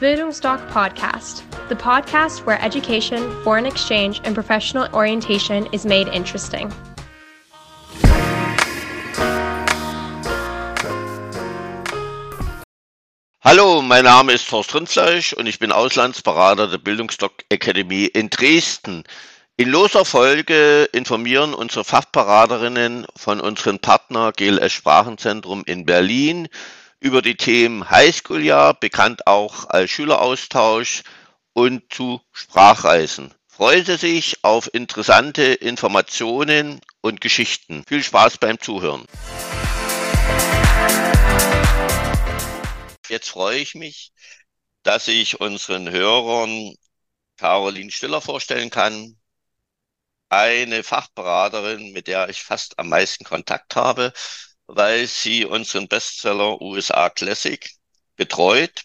Bildungsdoc Podcast, the podcast where education, foreign exchange, and professional orientation is made interesting. Hallo, mein Name ist Horst Rindfleisch und ich bin Auslandsberater der Bildungsdoc Academy in Dresden. In loser Folge informieren unsere Fachberaterinnen von unserem Partner GLS Sprachenzentrum in Berlin über die Themen Highschool-Jahr, bekannt auch als Schüleraustausch und zu Sprachreisen. Freuen Sie sich auf interessante Informationen und Geschichten. Viel Spaß beim Zuhören. Jetzt freue ich mich, dass ich unseren Hörern Caroline Stiller vorstellen kann. Eine Fachberaterin, mit der ich fast am meisten Kontakt habe, weil sie unseren Bestseller USA Classic betreut.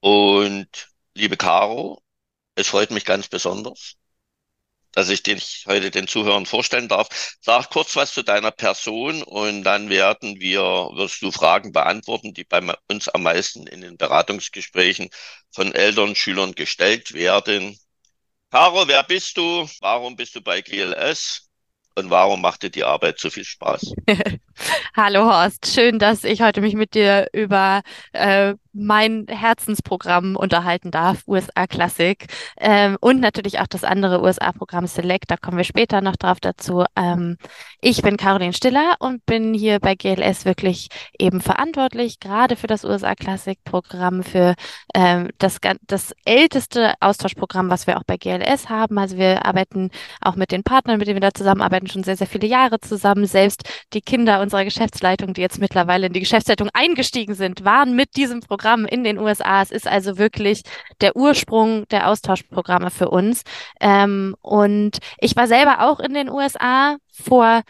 Und liebe Caro, es freut mich ganz besonders, dass ich dich heute den Zuhörern vorstellen darf. Sag kurz was zu deiner Person und dann werden wir, wirst du Fragen beantworten, die bei uns am meisten in den Beratungsgesprächen von Eltern, Schülern gestellt werden. Caro, wer bist du? Warum bist du bei GLS? Und warum macht dir die Arbeit so viel Spaß? Hallo Horst, schön, dass ich heute mich mit dir über äh, mein Herzensprogramm unterhalten darf, USA Classic ähm, und natürlich auch das andere USA-Programm Select, da kommen wir später noch drauf dazu. Ähm, ich bin Caroline Stiller und bin hier bei GLS wirklich eben verantwortlich, gerade für das USA Classic-Programm, für ähm, das, das älteste Austauschprogramm, was wir auch bei GLS haben. Also wir arbeiten auch mit den Partnern, mit denen wir da zusammenarbeiten, schon sehr, sehr viele Jahre zusammen. Selbst die Kinder unserer Geschäftsleitung, die jetzt mittlerweile in die Geschäftsleitung eingestiegen sind, waren mit diesem Programm Programm in den USA. Es ist also wirklich der Ursprung der Austauschprogramme für uns. Ähm, und ich war selber auch in den USA vor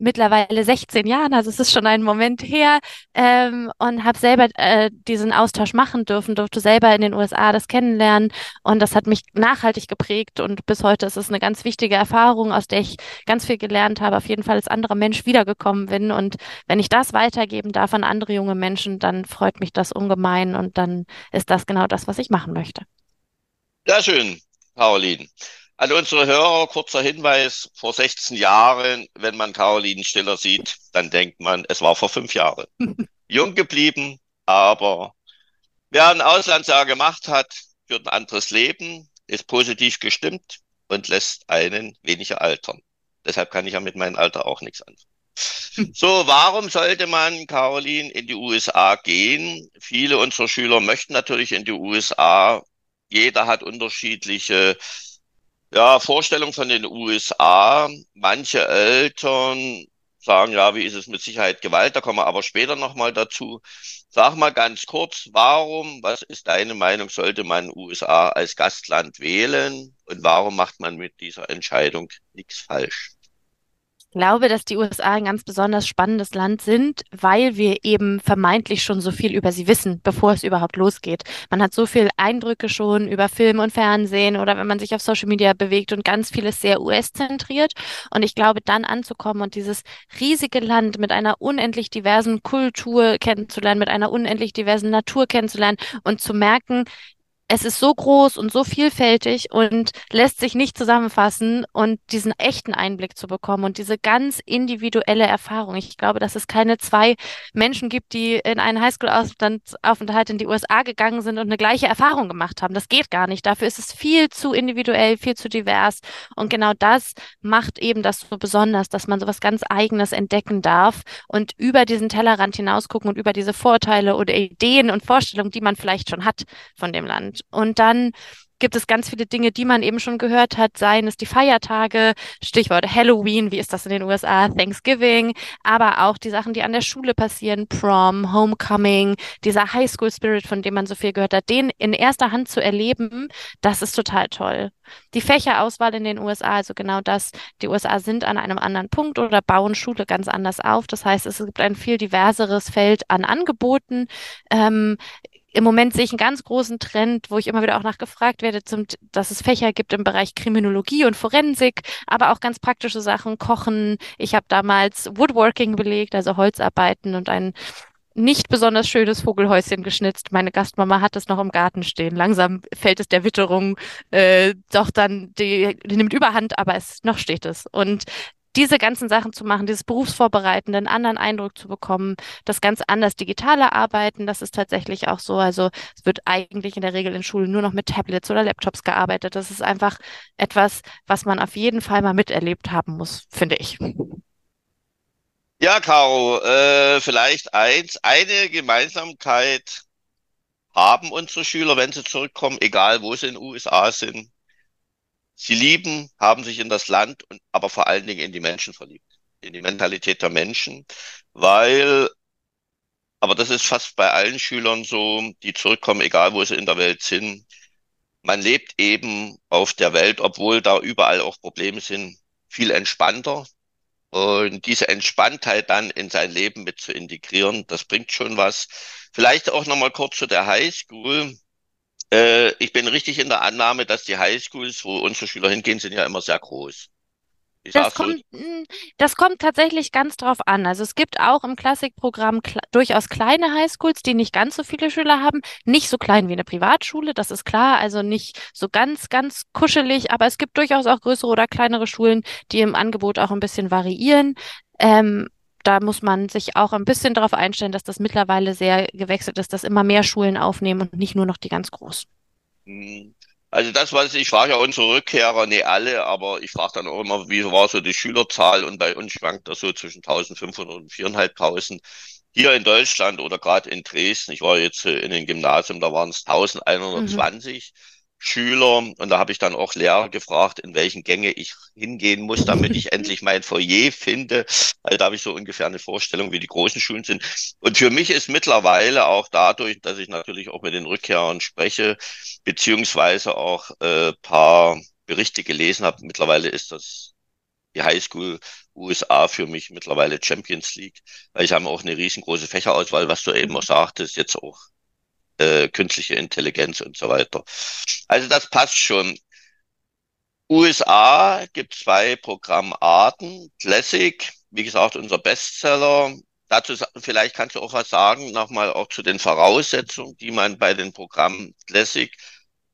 mittlerweile 16 Jahren, also es ist schon ein Moment her, ähm, und habe selber äh, diesen Austausch machen dürfen, durfte selber in den USA das kennenlernen und das hat mich nachhaltig geprägt und bis heute ist es eine ganz wichtige Erfahrung, aus der ich ganz viel gelernt habe, auf jeden Fall als anderer Mensch wiedergekommen bin und wenn ich das weitergeben darf an andere junge Menschen, dann freut mich das ungemein und dann ist das genau das, was ich machen möchte. Sehr schön, Caroline. An unsere Hörer kurzer Hinweis. Vor 16 Jahren, wenn man Caroline Stiller sieht, dann denkt man, es war vor fünf Jahren. Jung geblieben, aber wer ein Auslandsjahr gemacht hat, führt ein anderes Leben, ist positiv gestimmt und lässt einen weniger altern. Deshalb kann ich ja mit meinem Alter auch nichts anfangen. So, warum sollte man, Caroline, in die USA gehen? Viele unserer Schüler möchten natürlich in die USA. Jeder hat unterschiedliche ja, Vorstellung von den USA. Manche Eltern sagen, ja, wie ist es mit Sicherheit Gewalt? Da kommen wir aber später nochmal dazu. Sag mal ganz kurz, warum, was ist deine Meinung, sollte man USA als Gastland wählen und warum macht man mit dieser Entscheidung nichts falsch? Glaube, dass die USA ein ganz besonders spannendes Land sind, weil wir eben vermeintlich schon so viel über sie wissen, bevor es überhaupt losgeht. Man hat so viel Eindrücke schon über Film und Fernsehen oder wenn man sich auf Social Media bewegt und ganz vieles sehr US-zentriert. Und ich glaube, dann anzukommen und dieses riesige Land mit einer unendlich diversen Kultur kennenzulernen, mit einer unendlich diversen Natur kennenzulernen und zu merken, es ist so groß und so vielfältig und lässt sich nicht zusammenfassen und diesen echten Einblick zu bekommen und diese ganz individuelle Erfahrung. Ich glaube, dass es keine zwei Menschen gibt, die in einen Highschool-Aufenthalt in die USA gegangen sind und eine gleiche Erfahrung gemacht haben. Das geht gar nicht. Dafür ist es viel zu individuell, viel zu divers. Und genau das macht eben das so besonders, dass man so was ganz Eigenes entdecken darf und über diesen Tellerrand hinausgucken und über diese Vorteile oder Ideen und Vorstellungen, die man vielleicht schon hat von dem Land. Und dann gibt es ganz viele Dinge, die man eben schon gehört hat, seien es die Feiertage, Stichwort Halloween, wie ist das in den USA, Thanksgiving, aber auch die Sachen, die an der Schule passieren, Prom, Homecoming, dieser Highschool Spirit, von dem man so viel gehört hat, den in erster Hand zu erleben, das ist total toll. Die Fächerauswahl in den USA, also genau das, die USA sind an einem anderen Punkt oder bauen Schule ganz anders auf. Das heißt, es gibt ein viel diverseres Feld an Angeboten. Ähm, im Moment sehe ich einen ganz großen Trend, wo ich immer wieder auch nachgefragt werde, zum, dass es Fächer gibt im Bereich Kriminologie und Forensik, aber auch ganz praktische Sachen, Kochen. Ich habe damals Woodworking belegt, also Holzarbeiten und ein nicht besonders schönes Vogelhäuschen geschnitzt. Meine Gastmama hat es noch im Garten stehen. Langsam fällt es der Witterung äh, doch dann, die, die nimmt überhand, aber es noch steht es. Und diese ganzen Sachen zu machen, dieses Berufsvorbereiten, einen anderen Eindruck zu bekommen, das ganz anders digitale Arbeiten, das ist tatsächlich auch so. Also es wird eigentlich in der Regel in Schulen nur noch mit Tablets oder Laptops gearbeitet. Das ist einfach etwas, was man auf jeden Fall mal miterlebt haben muss, finde ich. Ja, Caro, äh, vielleicht eins, eine Gemeinsamkeit haben unsere Schüler, wenn sie zurückkommen, egal wo sie in den USA sind. Sie lieben, haben sich in das Land und aber vor allen Dingen in die Menschen verliebt, in die Mentalität der Menschen, weil, aber das ist fast bei allen Schülern so, die zurückkommen, egal wo sie in der Welt sind. Man lebt eben auf der Welt, obwohl da überall auch Probleme sind, viel entspannter, und diese Entspanntheit dann in sein Leben mit zu integrieren, das bringt schon was. Vielleicht auch nochmal kurz zu der Highschool. Äh, ich bin richtig in der Annahme, dass die Highschools, wo unsere Schüler hingehen, sind ja immer sehr groß. Das kommt, hm, das kommt tatsächlich ganz drauf an. Also es gibt auch im Klassikprogramm kl durchaus kleine Highschools, die nicht ganz so viele Schüler haben. Nicht so klein wie eine Privatschule, das ist klar. Also nicht so ganz, ganz kuschelig, aber es gibt durchaus auch größere oder kleinere Schulen, die im Angebot auch ein bisschen variieren. Ähm, da muss man sich auch ein bisschen darauf einstellen, dass das mittlerweile sehr gewechselt ist, dass immer mehr Schulen aufnehmen und nicht nur noch die ganz großen. Hm. Also das, was ich frage ja unsere Rückkehrer, nicht alle, aber ich frage dann auch immer, wie war so die Schülerzahl und bei uns schwankt das so zwischen 1500 und 4.500. Hier in Deutschland oder gerade in Dresden, ich war jetzt in den Gymnasium, da waren es 1120. Mhm. Schüler und da habe ich dann auch Lehrer gefragt, in welchen Gänge ich hingehen muss, damit ich endlich mein Foyer finde. Also da habe ich so ungefähr eine Vorstellung, wie die großen Schulen sind. Und für mich ist mittlerweile auch dadurch, dass ich natürlich auch mit den Rückkehrern spreche, beziehungsweise auch äh, paar Berichte gelesen habe, mittlerweile ist das die Highschool USA für mich mittlerweile Champions League, weil ich habe auch eine riesengroße Fächerauswahl, was du eben auch sagtest, jetzt auch äh, künstliche Intelligenz und so weiter. Also das passt schon. USA gibt zwei Programmarten. Classic, wie gesagt, unser Bestseller. Dazu vielleicht kannst du auch was sagen, nochmal auch zu den Voraussetzungen, die man bei den Programmen Classic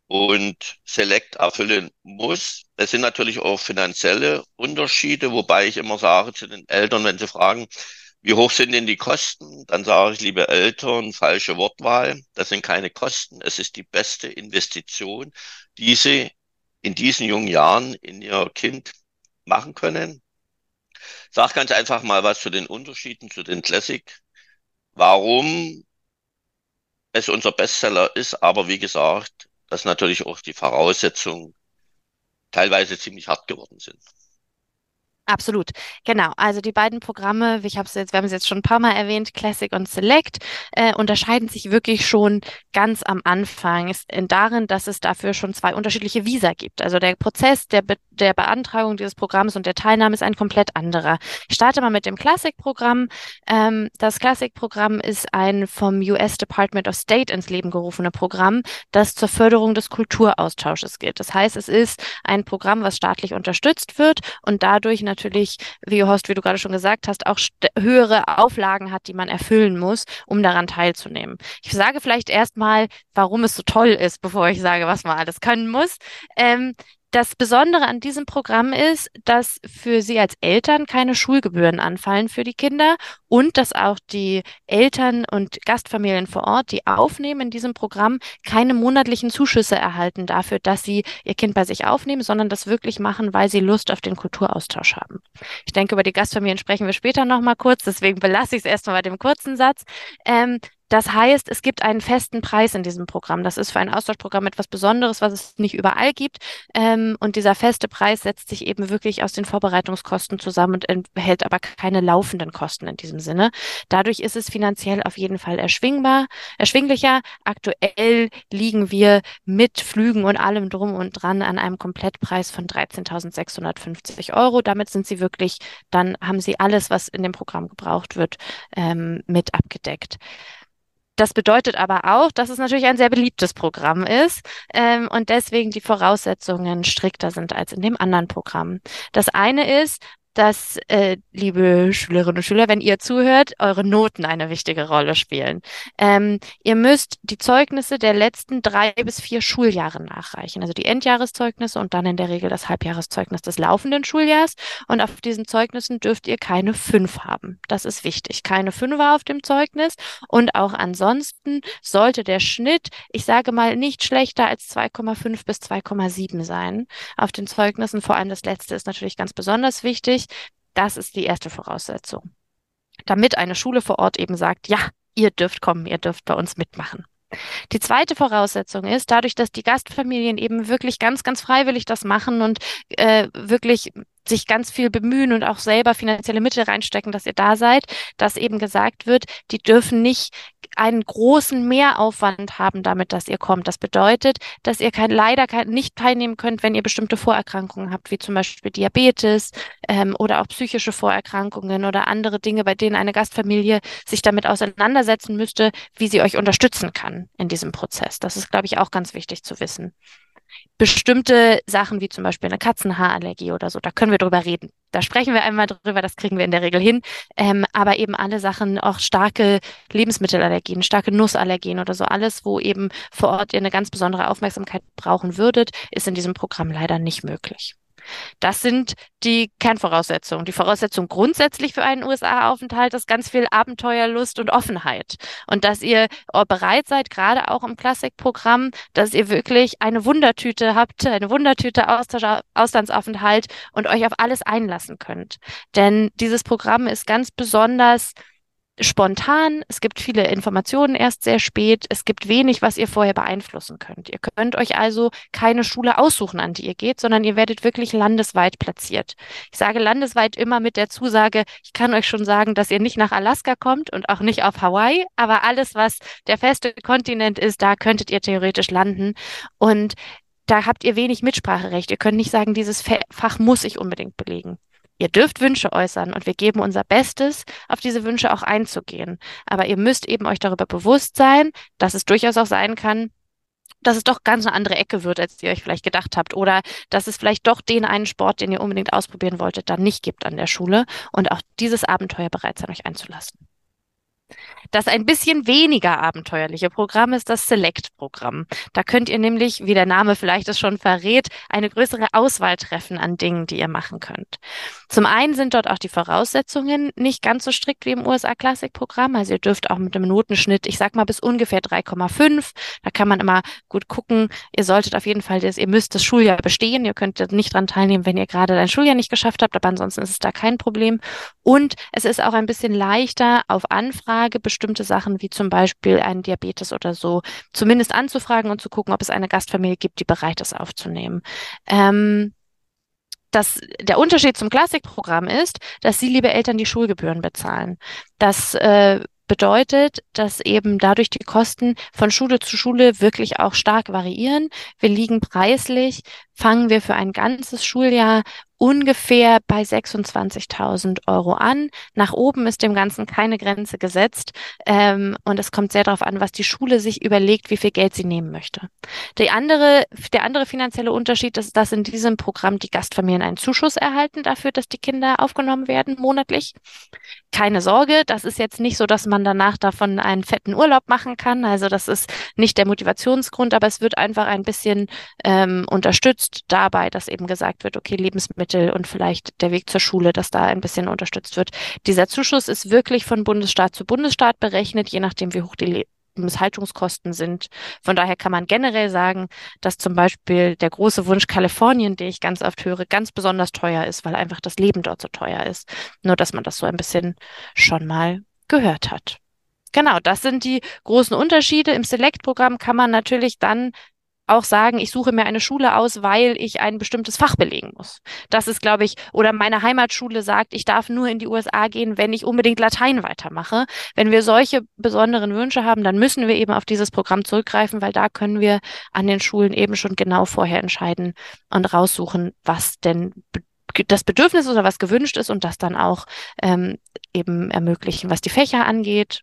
und Select erfüllen muss. Es sind natürlich auch finanzielle Unterschiede, wobei ich immer sage zu den Eltern, wenn sie fragen, wie hoch sind denn die Kosten? Dann sage ich, liebe Eltern, falsche Wortwahl. Das sind keine Kosten. Es ist die beste Investition, die Sie in diesen jungen Jahren in Ihr Kind machen können. Sag ganz einfach mal was zu den Unterschieden zu den Classic. Warum es unser Bestseller ist, aber wie gesagt, dass natürlich auch die Voraussetzungen teilweise ziemlich hart geworden sind. Absolut, genau. Also die beiden Programme, ich habe es jetzt, wir haben es jetzt schon ein paar Mal erwähnt, Classic und Select, äh, unterscheiden sich wirklich schon ganz am Anfang ist in darin, dass es dafür schon zwei unterschiedliche Visa gibt. Also der Prozess der, Be der Beantragung dieses Programms und der Teilnahme ist ein komplett anderer. Ich starte mal mit dem Classic-Programm. Ähm, das Classic-Programm ist ein vom US Department of State ins Leben gerufene Programm, das zur Förderung des Kulturaustausches gilt. Das heißt, es ist ein Programm, was staatlich unterstützt wird und dadurch natürlich, wie Horst, wie du gerade schon gesagt hast, auch höhere Auflagen hat, die man erfüllen muss, um daran teilzunehmen. Ich sage vielleicht erstmal, warum es so toll ist, bevor ich sage, was man alles können muss. Ähm, das Besondere an diesem Programm ist, dass für Sie als Eltern keine Schulgebühren anfallen für die Kinder und dass auch die Eltern und Gastfamilien vor Ort, die aufnehmen in diesem Programm, keine monatlichen Zuschüsse erhalten dafür, dass sie ihr Kind bei sich aufnehmen, sondern das wirklich machen, weil sie Lust auf den Kulturaustausch haben. Ich denke, über die Gastfamilien sprechen wir später nochmal kurz, deswegen belasse ich es erstmal bei dem kurzen Satz. Ähm, das heißt, es gibt einen festen Preis in diesem Programm. Das ist für ein Austauschprogramm etwas Besonderes, was es nicht überall gibt. Ähm, und dieser feste Preis setzt sich eben wirklich aus den Vorbereitungskosten zusammen und enthält aber keine laufenden Kosten in diesem Sinne. Dadurch ist es finanziell auf jeden Fall erschwingbar, erschwinglicher. Aktuell liegen wir mit Flügen und allem drum und dran an einem Komplettpreis von 13.650 Euro. Damit sind Sie wirklich, dann haben Sie alles, was in dem Programm gebraucht wird, ähm, mit abgedeckt. Das bedeutet aber auch, dass es natürlich ein sehr beliebtes Programm ist ähm, und deswegen die Voraussetzungen strikter sind als in dem anderen Programm. Das eine ist, dass, äh, liebe Schülerinnen und Schüler, wenn ihr zuhört, eure Noten eine wichtige Rolle spielen. Ähm, ihr müsst die Zeugnisse der letzten drei bis vier Schuljahre nachreichen, also die Endjahreszeugnisse und dann in der Regel das Halbjahreszeugnis des laufenden Schuljahrs. Und auf diesen Zeugnissen dürft ihr keine fünf haben. Das ist wichtig. Keine Fünfer auf dem Zeugnis. Und auch ansonsten sollte der Schnitt, ich sage mal, nicht schlechter als 2,5 bis 2,7 sein auf den Zeugnissen. Vor allem das letzte ist natürlich ganz besonders wichtig. Das ist die erste Voraussetzung. Damit eine Schule vor Ort eben sagt, ja, ihr dürft kommen, ihr dürft bei uns mitmachen. Die zweite Voraussetzung ist, dadurch, dass die Gastfamilien eben wirklich ganz, ganz freiwillig das machen und äh, wirklich sich ganz viel bemühen und auch selber finanzielle Mittel reinstecken, dass ihr da seid, dass eben gesagt wird, die dürfen nicht einen großen Mehraufwand haben damit, dass ihr kommt. Das bedeutet, dass ihr kein, leider kein, nicht teilnehmen könnt, wenn ihr bestimmte Vorerkrankungen habt, wie zum Beispiel Diabetes ähm, oder auch psychische Vorerkrankungen oder andere Dinge, bei denen eine Gastfamilie sich damit auseinandersetzen müsste, wie sie euch unterstützen kann in diesem Prozess. Das ist, glaube ich, auch ganz wichtig zu wissen bestimmte Sachen wie zum Beispiel eine Katzenhaarallergie oder so, da können wir drüber reden. Da sprechen wir einmal drüber, das kriegen wir in der Regel hin. Ähm, aber eben alle Sachen, auch starke Lebensmittelallergien, starke Nussallergien oder so, alles, wo eben vor Ort ihr eine ganz besondere Aufmerksamkeit brauchen würdet, ist in diesem Programm leider nicht möglich. Das sind die Kernvoraussetzungen. Die Voraussetzung grundsätzlich für einen USA-Aufenthalt ist ganz viel Abenteuerlust und Offenheit. Und dass ihr bereit seid, gerade auch im Klassikprogramm, dass ihr wirklich eine Wundertüte habt, eine Wundertüte Austausch, Auslandsaufenthalt und euch auf alles einlassen könnt. Denn dieses Programm ist ganz besonders spontan, es gibt viele Informationen erst sehr spät, es gibt wenig, was ihr vorher beeinflussen könnt. Ihr könnt euch also keine Schule aussuchen, an die ihr geht, sondern ihr werdet wirklich landesweit platziert. Ich sage landesweit immer mit der Zusage, ich kann euch schon sagen, dass ihr nicht nach Alaska kommt und auch nicht auf Hawaii, aber alles, was der feste Kontinent ist, da könntet ihr theoretisch landen. Und da habt ihr wenig Mitspracherecht. Ihr könnt nicht sagen, dieses Fach muss ich unbedingt belegen. Ihr dürft Wünsche äußern und wir geben unser Bestes, auf diese Wünsche auch einzugehen. Aber ihr müsst eben euch darüber bewusst sein, dass es durchaus auch sein kann, dass es doch ganz eine andere Ecke wird, als ihr euch vielleicht gedacht habt. Oder dass es vielleicht doch den einen Sport, den ihr unbedingt ausprobieren wolltet, dann nicht gibt an der Schule und auch dieses Abenteuer bereit sein, euch einzulassen. Das ein bisschen weniger abenteuerliche Programm ist das Select-Programm. Da könnt ihr nämlich, wie der Name vielleicht es schon verrät, eine größere Auswahl treffen an Dingen, die ihr machen könnt. Zum einen sind dort auch die Voraussetzungen nicht ganz so strikt wie im USA Classic-Programm. Also ihr dürft auch mit einem Notenschnitt, ich sag mal bis ungefähr 3,5. Da kann man immer gut gucken. Ihr solltet auf jeden Fall, ihr müsst das Schuljahr bestehen. Ihr könnt nicht dran teilnehmen, wenn ihr gerade ein Schuljahr nicht geschafft habt, aber ansonsten ist es da kein Problem. Und es ist auch ein bisschen leichter auf Anfrage bestimmte Sachen wie zum Beispiel einen Diabetes oder so zumindest anzufragen und zu gucken, ob es eine Gastfamilie gibt, die bereit ist aufzunehmen. Ähm, das, der Unterschied zum Klassikprogramm ist, dass Sie, liebe Eltern, die Schulgebühren bezahlen. Das äh, bedeutet, dass eben dadurch die Kosten von Schule zu Schule wirklich auch stark variieren. Wir liegen preislich, fangen wir für ein ganzes Schuljahr ungefähr bei 26.000 Euro an. Nach oben ist dem Ganzen keine Grenze gesetzt ähm, und es kommt sehr darauf an, was die Schule sich überlegt, wie viel Geld sie nehmen möchte. Die andere, der andere finanzielle Unterschied ist, dass in diesem Programm die Gastfamilien einen Zuschuss erhalten dafür, dass die Kinder aufgenommen werden monatlich. Keine Sorge, das ist jetzt nicht so, dass man danach davon einen fetten Urlaub machen kann. Also das ist nicht der Motivationsgrund, aber es wird einfach ein bisschen ähm, unterstützt dabei, dass eben gesagt wird, okay, Lebensmittel Lebensmittel und vielleicht der Weg zur Schule, dass da ein bisschen unterstützt wird. Dieser Zuschuss ist wirklich von Bundesstaat zu Bundesstaat berechnet, je nachdem, wie hoch die Lebenshaltungskosten sind. Von daher kann man generell sagen, dass zum Beispiel der große Wunsch Kalifornien, den ich ganz oft höre, ganz besonders teuer ist, weil einfach das Leben dort so teuer ist. Nur, dass man das so ein bisschen schon mal gehört hat. Genau, das sind die großen Unterschiede. Im Select-Programm kann man natürlich dann auch sagen, ich suche mir eine Schule aus, weil ich ein bestimmtes Fach belegen muss. Das ist, glaube ich, oder meine Heimatschule sagt, ich darf nur in die USA gehen, wenn ich unbedingt Latein weitermache. Wenn wir solche besonderen Wünsche haben, dann müssen wir eben auf dieses Programm zurückgreifen, weil da können wir an den Schulen eben schon genau vorher entscheiden und raussuchen, was denn das Bedürfnis oder was gewünscht ist und das dann auch ähm, eben ermöglichen, was die Fächer angeht.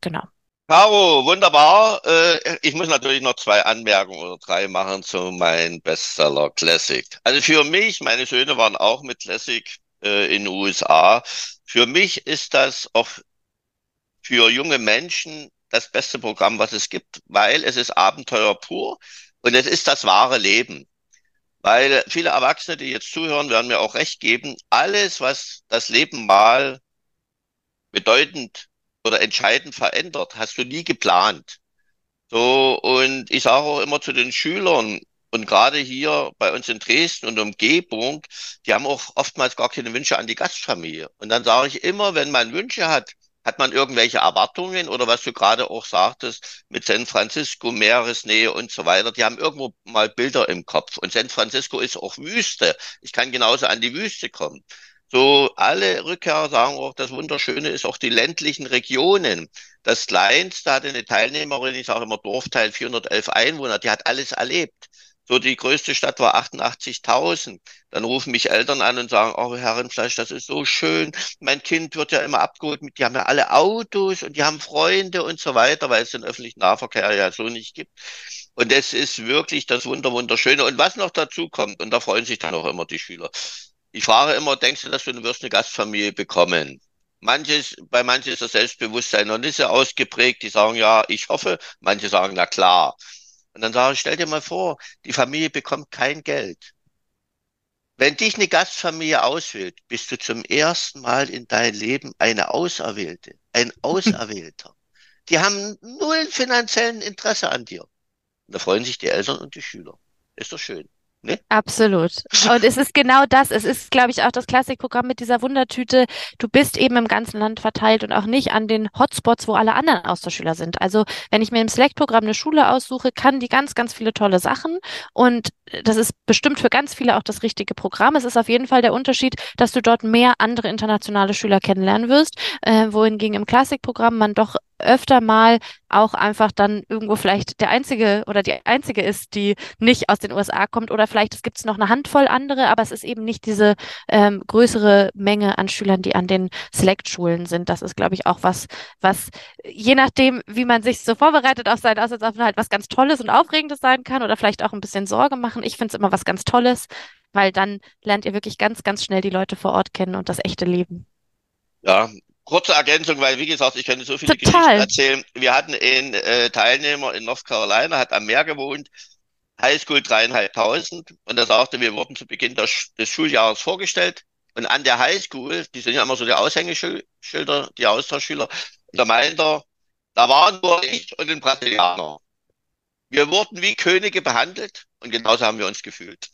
Genau. Caro, wunderbar. Äh, ich muss natürlich noch zwei Anmerkungen oder drei machen zu meinem Bestseller Classic. Also für mich, meine Söhne waren auch mit Classic äh, in den USA. Für mich ist das auch für junge Menschen das beste Programm, was es gibt, weil es ist Abenteuer pur und es ist das wahre Leben. Weil viele Erwachsene, die jetzt zuhören, werden mir auch recht geben, alles, was das Leben mal bedeutend oder entscheidend verändert, hast du nie geplant. So, und ich sage auch immer zu den Schülern, und gerade hier bei uns in Dresden und Umgebung, die haben auch oftmals gar keine Wünsche an die Gastfamilie. Und dann sage ich immer, wenn man Wünsche hat, hat man irgendwelche Erwartungen oder was du gerade auch sagtest mit San Francisco, Meeresnähe und so weiter. Die haben irgendwo mal Bilder im Kopf. Und San Francisco ist auch Wüste. Ich kann genauso an die Wüste kommen. So alle Rückkehrer sagen auch, das Wunderschöne ist auch die ländlichen Regionen. Das Kleinste hatte eine Teilnehmerin, ich sage immer Dorfteil 411 Einwohner, die hat alles erlebt. So die größte Stadt war 88.000. Dann rufen mich Eltern an und sagen, oh Herrenfleisch, das ist so schön. Mein Kind wird ja immer abgeholt mit, die haben ja alle Autos und die haben Freunde und so weiter, weil es den öffentlichen Nahverkehr ja so nicht gibt. Und es ist wirklich das Wunder, Wunderschöne. Und was noch dazu kommt, und da freuen sich dann auch immer die Schüler. Ich frage immer, denkst du, dass du, du wirst eine Gastfamilie bekommen? Manches, bei manchen ist das Selbstbewusstsein noch nicht so ausgeprägt. Die sagen ja, ich hoffe. Manche sagen, na klar. Und dann sage ich, stell dir mal vor, die Familie bekommt kein Geld. Wenn dich eine Gastfamilie auswählt, bist du zum ersten Mal in deinem Leben eine Auserwählte, ein Auserwählter. Die haben null finanziellen Interesse an dir. Und da freuen sich die Eltern und die Schüler. Ist doch schön. Ne? Absolut. Und es ist genau das. Es ist, glaube ich, auch das Klassikprogramm mit dieser Wundertüte. Du bist eben im ganzen Land verteilt und auch nicht an den Hotspots, wo alle anderen Austauschschüler sind. Also, wenn ich mir im Select-Programm eine Schule aussuche, kann die ganz, ganz viele tolle Sachen. Und das ist bestimmt für ganz viele auch das richtige Programm. Es ist auf jeden Fall der Unterschied, dass du dort mehr andere internationale Schüler kennenlernen wirst, äh, wohingegen im Klassikprogramm man doch öfter mal auch einfach dann irgendwo vielleicht der Einzige oder die Einzige ist, die nicht aus den USA kommt oder vielleicht gibt es noch eine Handvoll andere, aber es ist eben nicht diese ähm, größere Menge an Schülern, die an den Select-Schulen sind. Das ist, glaube ich, auch was, was je nachdem, wie man sich so vorbereitet auf seinen Auslandsaufenthalt, was ganz Tolles und Aufregendes sein kann oder vielleicht auch ein bisschen Sorge machen. Ich finde es immer was ganz Tolles, weil dann lernt ihr wirklich ganz, ganz schnell die Leute vor Ort kennen und das echte Leben. Ja, kurze Ergänzung, weil wie gesagt, ich könnte so viele Total. Geschichten erzählen. Wir hatten einen äh, Teilnehmer in North Carolina, hat am Meer gewohnt, Highschool dreieinhalbtausend und er sagte, wir wurden zu Beginn des, des Schuljahres vorgestellt und an der Highschool, die sind ja immer so die Aushängeschilder, die Austauschschüler, und da meinte er, da waren nur ich und ein Brasilianer. Wir wurden wie Könige behandelt und genauso haben wir uns gefühlt.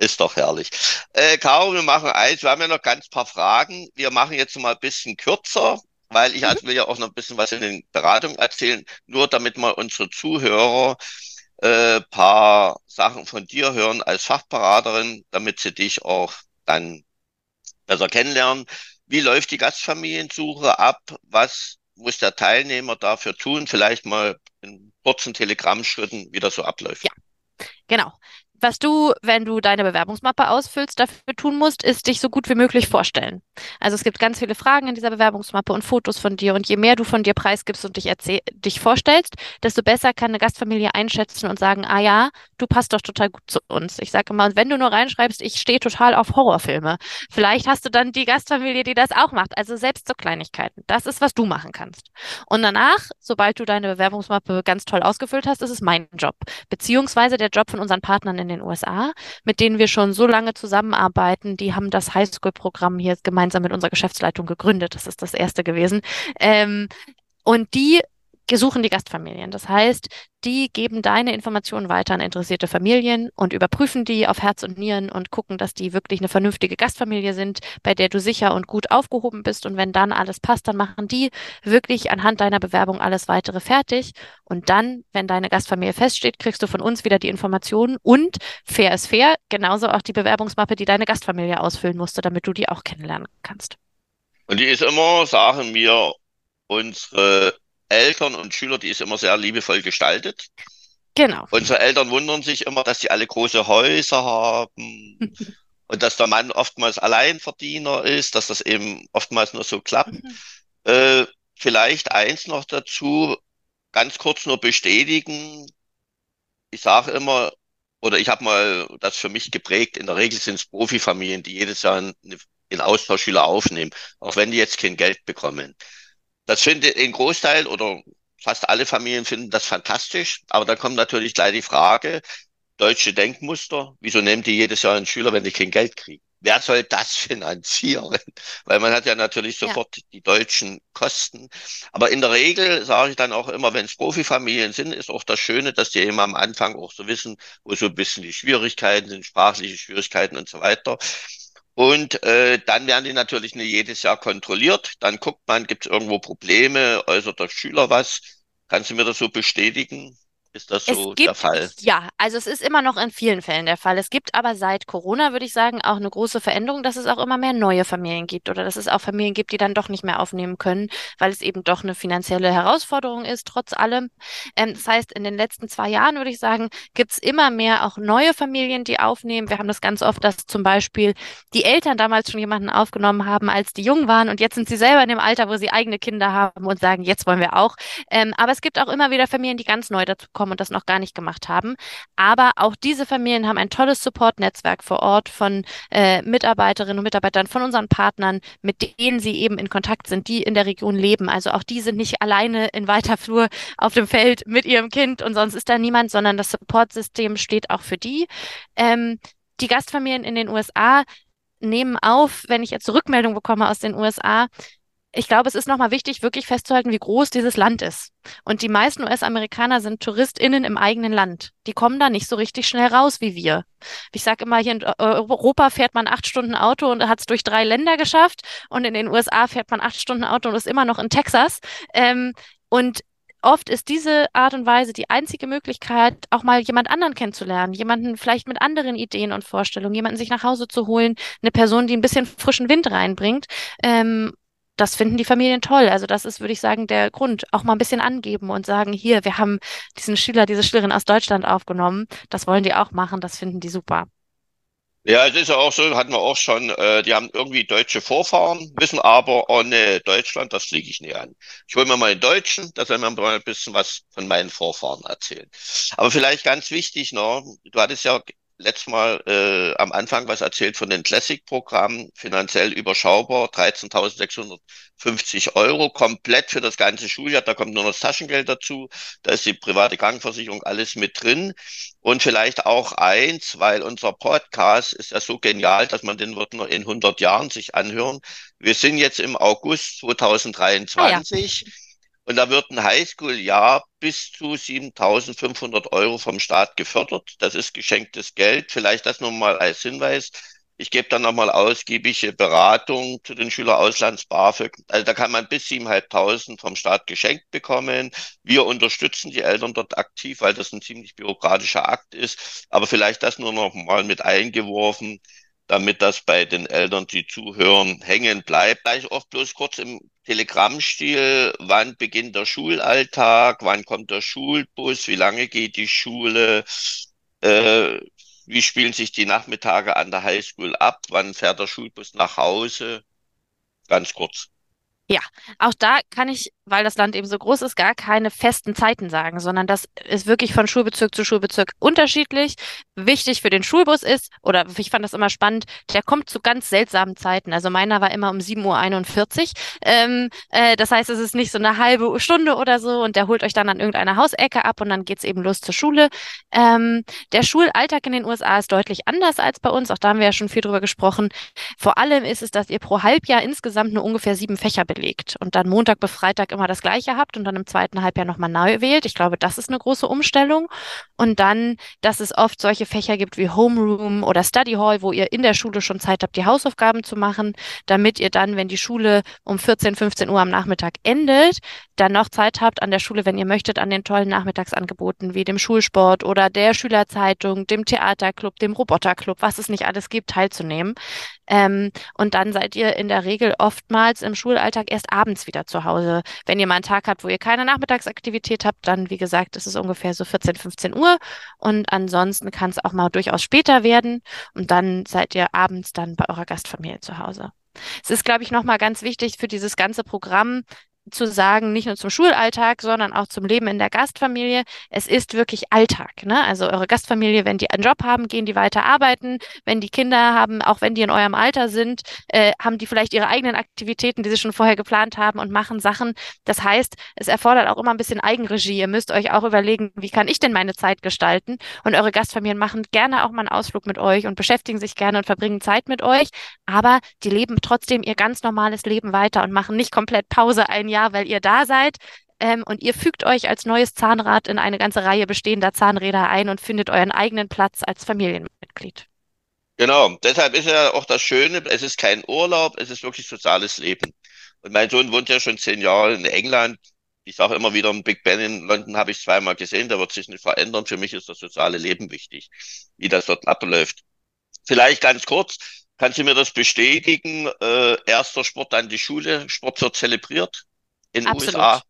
Ist doch herrlich. Äh, Caro, wir machen eins. Wir haben ja noch ganz paar Fragen. Wir machen jetzt mal ein bisschen kürzer, weil ich mhm. also will ja auch noch ein bisschen was in den Beratungen erzählen, nur damit mal unsere Zuhörer äh, paar Sachen von dir hören als Fachberaterin, damit sie dich auch dann besser kennenlernen. Wie läuft die Gastfamiliensuche ab? Was muss der Teilnehmer dafür tun? Vielleicht mal in kurzen Telegrammschritten, wie das so abläuft. Ja, genau. Was du, wenn du deine Bewerbungsmappe ausfüllst, dafür tun musst, ist dich so gut wie möglich vorstellen. Also es gibt ganz viele Fragen in dieser Bewerbungsmappe und Fotos von dir. Und je mehr du von dir preisgibst und dich, erzähl dich vorstellst, desto besser kann eine Gastfamilie einschätzen und sagen, ah ja, du passt doch total gut zu uns. Ich sage immer, wenn du nur reinschreibst, ich stehe total auf Horrorfilme, vielleicht hast du dann die Gastfamilie, die das auch macht. Also selbst so Kleinigkeiten. Das ist, was du machen kannst. Und danach, sobald du deine Bewerbungsmappe ganz toll ausgefüllt hast, ist es mein Job. Beziehungsweise der Job von unseren Partnern in den USA, mit denen wir schon so lange zusammenarbeiten. Die haben das Highschool-Programm hier gemeinsam mit unserer Geschäftsleitung gegründet. Das ist das erste gewesen. Ähm, und die suchen die Gastfamilien. Das heißt, die geben deine Informationen weiter an interessierte Familien und überprüfen die auf Herz und Nieren und gucken, dass die wirklich eine vernünftige Gastfamilie sind, bei der du sicher und gut aufgehoben bist. Und wenn dann alles passt, dann machen die wirklich anhand deiner Bewerbung alles weitere fertig. Und dann, wenn deine Gastfamilie feststeht, kriegst du von uns wieder die Informationen und fair ist fair, genauso auch die Bewerbungsmappe, die deine Gastfamilie ausfüllen musste, damit du die auch kennenlernen kannst. Und die ist immer, sagen wir, unsere Eltern und Schüler, die ist immer sehr liebevoll gestaltet. Genau. Unsere Eltern wundern sich immer, dass sie alle große Häuser haben und dass der Mann oftmals Alleinverdiener ist, dass das eben oftmals nur so klappt. Mhm. Äh, vielleicht eins noch dazu, ganz kurz nur bestätigen. Ich sage immer, oder ich habe mal das für mich geprägt, in der Regel sind es Profifamilien, die jedes Jahr einen, einen Austauschschüler aufnehmen, auch wenn die jetzt kein Geld bekommen. Das finde ein Großteil oder fast alle Familien finden das fantastisch, aber da kommt natürlich gleich die Frage, deutsche Denkmuster, wieso nehmen die jedes Jahr einen Schüler, wenn die kein Geld kriegen? wer soll das finanzieren? Weil man hat ja natürlich sofort ja. die deutschen Kosten. Aber in der Regel sage ich dann auch immer, wenn es Profifamilien sind, ist auch das Schöne, dass die immer am Anfang auch so wissen, wo so ein bisschen die Schwierigkeiten sind, sprachliche Schwierigkeiten und so weiter. Und äh, dann werden die natürlich nicht jedes Jahr kontrolliert. Dann guckt man, gibt es irgendwo Probleme, äußert der Schüler was? Kannst du mir das so bestätigen? Ist das so gibt, der Fall? Ja, also es ist immer noch in vielen Fällen der Fall. Es gibt aber seit Corona, würde ich sagen, auch eine große Veränderung, dass es auch immer mehr neue Familien gibt oder dass es auch Familien gibt, die dann doch nicht mehr aufnehmen können, weil es eben doch eine finanzielle Herausforderung ist, trotz allem. Ähm, das heißt, in den letzten zwei Jahren, würde ich sagen, gibt es immer mehr auch neue Familien, die aufnehmen. Wir haben das ganz oft, dass zum Beispiel die Eltern damals schon jemanden aufgenommen haben, als die jung waren und jetzt sind sie selber in dem Alter, wo sie eigene Kinder haben und sagen, jetzt wollen wir auch. Ähm, aber es gibt auch immer wieder Familien, die ganz neu dazu kommen und das noch gar nicht gemacht haben. Aber auch diese Familien haben ein tolles Support-Netzwerk vor Ort von äh, Mitarbeiterinnen und Mitarbeitern, von unseren Partnern, mit denen sie eben in Kontakt sind, die in der Region leben. Also auch die sind nicht alleine in weiter Flur auf dem Feld mit ihrem Kind und sonst ist da niemand, sondern das Support-System steht auch für die. Ähm, die Gastfamilien in den USA nehmen auf, wenn ich jetzt Rückmeldung bekomme aus den USA, ich glaube, es ist nochmal wichtig, wirklich festzuhalten, wie groß dieses Land ist. Und die meisten US-Amerikaner sind TouristInnen im eigenen Land. Die kommen da nicht so richtig schnell raus wie wir. Ich sage immer, hier in Europa fährt man acht Stunden Auto und hat es durch drei Länder geschafft. Und in den USA fährt man acht Stunden Auto und ist immer noch in Texas. Ähm, und oft ist diese Art und Weise die einzige Möglichkeit, auch mal jemand anderen kennenzulernen, jemanden vielleicht mit anderen Ideen und Vorstellungen, jemanden sich nach Hause zu holen, eine Person, die ein bisschen frischen Wind reinbringt. Ähm, das finden die Familien toll. Also das ist, würde ich sagen, der Grund. Auch mal ein bisschen angeben und sagen, hier, wir haben diesen Schüler, diese Schülerin aus Deutschland aufgenommen. Das wollen die auch machen. Das finden die super. Ja, es ist ja auch so, hatten wir auch schon, äh, die haben irgendwie deutsche Vorfahren, wissen aber, oh ne, Deutschland, das fliege ich nie an. Ich hole mir mal einen Deutschen, da soll mir mal ein bisschen was von meinen Vorfahren erzählen. Aber vielleicht ganz wichtig noch, du hattest ja letztes Mal äh, am Anfang was erzählt von den Classic-Programmen, finanziell überschaubar, 13.650 Euro, komplett für das ganze Schuljahr, da kommt nur noch das Taschengeld dazu, da ist die private Krankenversicherung, alles mit drin. Und vielleicht auch eins, weil unser Podcast ist ja so genial, dass man den wird nur in 100 Jahren sich anhören. Wir sind jetzt im August 2023. Ah, ja. Und da wird ein Highschool-Jahr bis zu 7.500 Euro vom Staat gefördert. Das ist geschenktes Geld. Vielleicht das nochmal als Hinweis. Ich gebe dann nochmal ausgiebige Beratung zu den Schülerauslands BAföG. Also da kann man bis 7.500 vom Staat geschenkt bekommen. Wir unterstützen die Eltern dort aktiv, weil das ein ziemlich bürokratischer Akt ist. Aber vielleicht das nur noch mal mit eingeworfen damit das bei den Eltern, die zuhören, hängen bleibt. Gleich oft bloß kurz im Telegrammstil, wann beginnt der Schulalltag, wann kommt der Schulbus, wie lange geht die Schule, äh, wie spielen sich die Nachmittage an der Highschool ab, wann fährt der Schulbus nach Hause. Ganz kurz. Ja, auch da kann ich weil das Land eben so groß ist, gar keine festen Zeiten sagen, sondern das ist wirklich von Schulbezirk zu Schulbezirk unterschiedlich. Wichtig für den Schulbus ist, oder ich fand das immer spannend, der kommt zu ganz seltsamen Zeiten. Also meiner war immer um 7.41 Uhr. Ähm, äh, das heißt, es ist nicht so eine halbe Stunde oder so und der holt euch dann an irgendeiner Hausecke ab und dann geht's eben los zur Schule. Ähm, der Schulalltag in den USA ist deutlich anders als bei uns. Auch da haben wir ja schon viel drüber gesprochen. Vor allem ist es, dass ihr pro Halbjahr insgesamt nur ungefähr sieben Fächer belegt und dann Montag bis Freitag immer immer das Gleiche habt und dann im zweiten Halbjahr nochmal neu wählt. Ich glaube, das ist eine große Umstellung. Und dann, dass es oft solche Fächer gibt wie Homeroom oder Study Hall, wo ihr in der Schule schon Zeit habt, die Hausaufgaben zu machen, damit ihr dann, wenn die Schule um 14, 15 Uhr am Nachmittag endet, dann noch Zeit habt an der Schule, wenn ihr möchtet, an den tollen Nachmittagsangeboten wie dem Schulsport oder der Schülerzeitung, dem Theaterclub, dem Roboterclub, was es nicht alles gibt, teilzunehmen. Ähm, und dann seid ihr in der Regel oftmals im Schulalltag erst abends wieder zu Hause. Wenn ihr mal einen Tag habt, wo ihr keine Nachmittagsaktivität habt, dann, wie gesagt, ist es ungefähr so 14, 15 Uhr. Und ansonsten kann es auch mal durchaus später werden. Und dann seid ihr abends dann bei eurer Gastfamilie zu Hause. Es ist, glaube ich, nochmal ganz wichtig für dieses ganze Programm, zu sagen, nicht nur zum Schulalltag, sondern auch zum Leben in der Gastfamilie. Es ist wirklich Alltag. Ne? Also eure Gastfamilie, wenn die einen Job haben, gehen die weiter arbeiten. Wenn die Kinder haben, auch wenn die in eurem Alter sind, äh, haben die vielleicht ihre eigenen Aktivitäten, die sie schon vorher geplant haben und machen Sachen. Das heißt, es erfordert auch immer ein bisschen Eigenregie. Ihr müsst euch auch überlegen, wie kann ich denn meine Zeit gestalten? Und eure Gastfamilien machen gerne auch mal einen Ausflug mit euch und beschäftigen sich gerne und verbringen Zeit mit euch. Aber die leben trotzdem ihr ganz normales Leben weiter und machen nicht komplett Pause ein Jahr, weil ihr da seid. Ähm, und ihr fügt euch als neues Zahnrad in eine ganze Reihe bestehender Zahnräder ein und findet euren eigenen Platz als Familienmitglied. Genau, deshalb ist ja auch das Schöne, es ist kein Urlaub, es ist wirklich soziales Leben. Und mein Sohn wohnt ja schon zehn Jahre in England. Ich sage immer wieder, Big Ben in London habe ich zweimal gesehen, der wird sich nicht verändern. Für mich ist das soziale Leben wichtig, wie das dort abläuft. Vielleicht ganz kurz, Kannst du mir das bestätigen? Äh, erster Sport an die Schule, Sport wird zelebriert in den USA.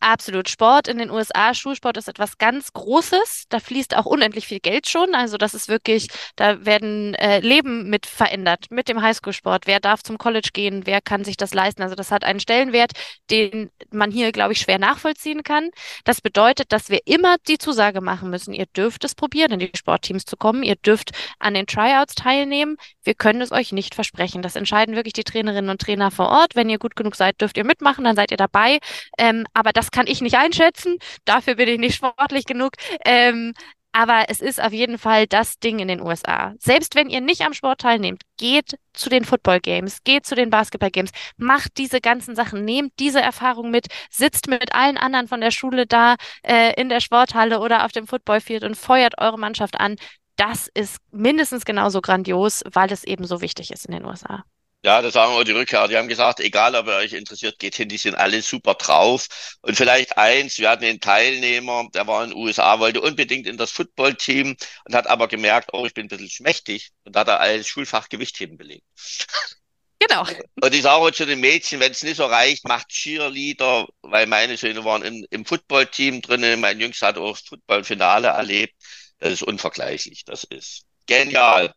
Absolut. Sport in den USA, Schulsport ist etwas ganz Großes. Da fließt auch unendlich viel Geld schon. Also das ist wirklich, da werden äh, Leben mit verändert mit dem Highschool-Sport. Wer darf zum College gehen? Wer kann sich das leisten? Also das hat einen Stellenwert, den man hier, glaube ich, schwer nachvollziehen kann. Das bedeutet, dass wir immer die Zusage machen müssen. Ihr dürft es probieren, in die Sportteams zu kommen. Ihr dürft an den Tryouts teilnehmen. Wir können es euch nicht versprechen. Das entscheiden wirklich die Trainerinnen und Trainer vor Ort. Wenn ihr gut genug seid, dürft ihr mitmachen, dann seid ihr dabei. Ähm, aber das kann ich nicht einschätzen. Dafür bin ich nicht sportlich genug. Ähm, aber es ist auf jeden Fall das Ding in den USA. Selbst wenn ihr nicht am Sport teilnehmt, geht zu den Football Games, geht zu den Basketball Games, macht diese ganzen Sachen, nehmt diese Erfahrung mit, sitzt mit allen anderen von der Schule da äh, in der Sporthalle oder auf dem Footballfield und feuert eure Mannschaft an. Das ist mindestens genauso grandios, weil es eben so wichtig ist in den USA. Ja, das sagen auch die Rückkehr. Die haben gesagt, egal ob ihr euch interessiert, geht hin, die sind alle super drauf. Und vielleicht eins, wir hatten einen Teilnehmer, der war in den USA, wollte unbedingt in das Footballteam und hat aber gemerkt, oh, ich bin ein bisschen schmächtig und hat er als Schulfach Gewichtheben belegt. Genau. Und ich sage zu den Mädchen, wenn es nicht so reicht, macht Cheerleader, weil meine Söhne waren in, im Footballteam drin, mein Jüngster hat auch das Footballfinale erlebt. Das ist unvergleichlich, das ist genial.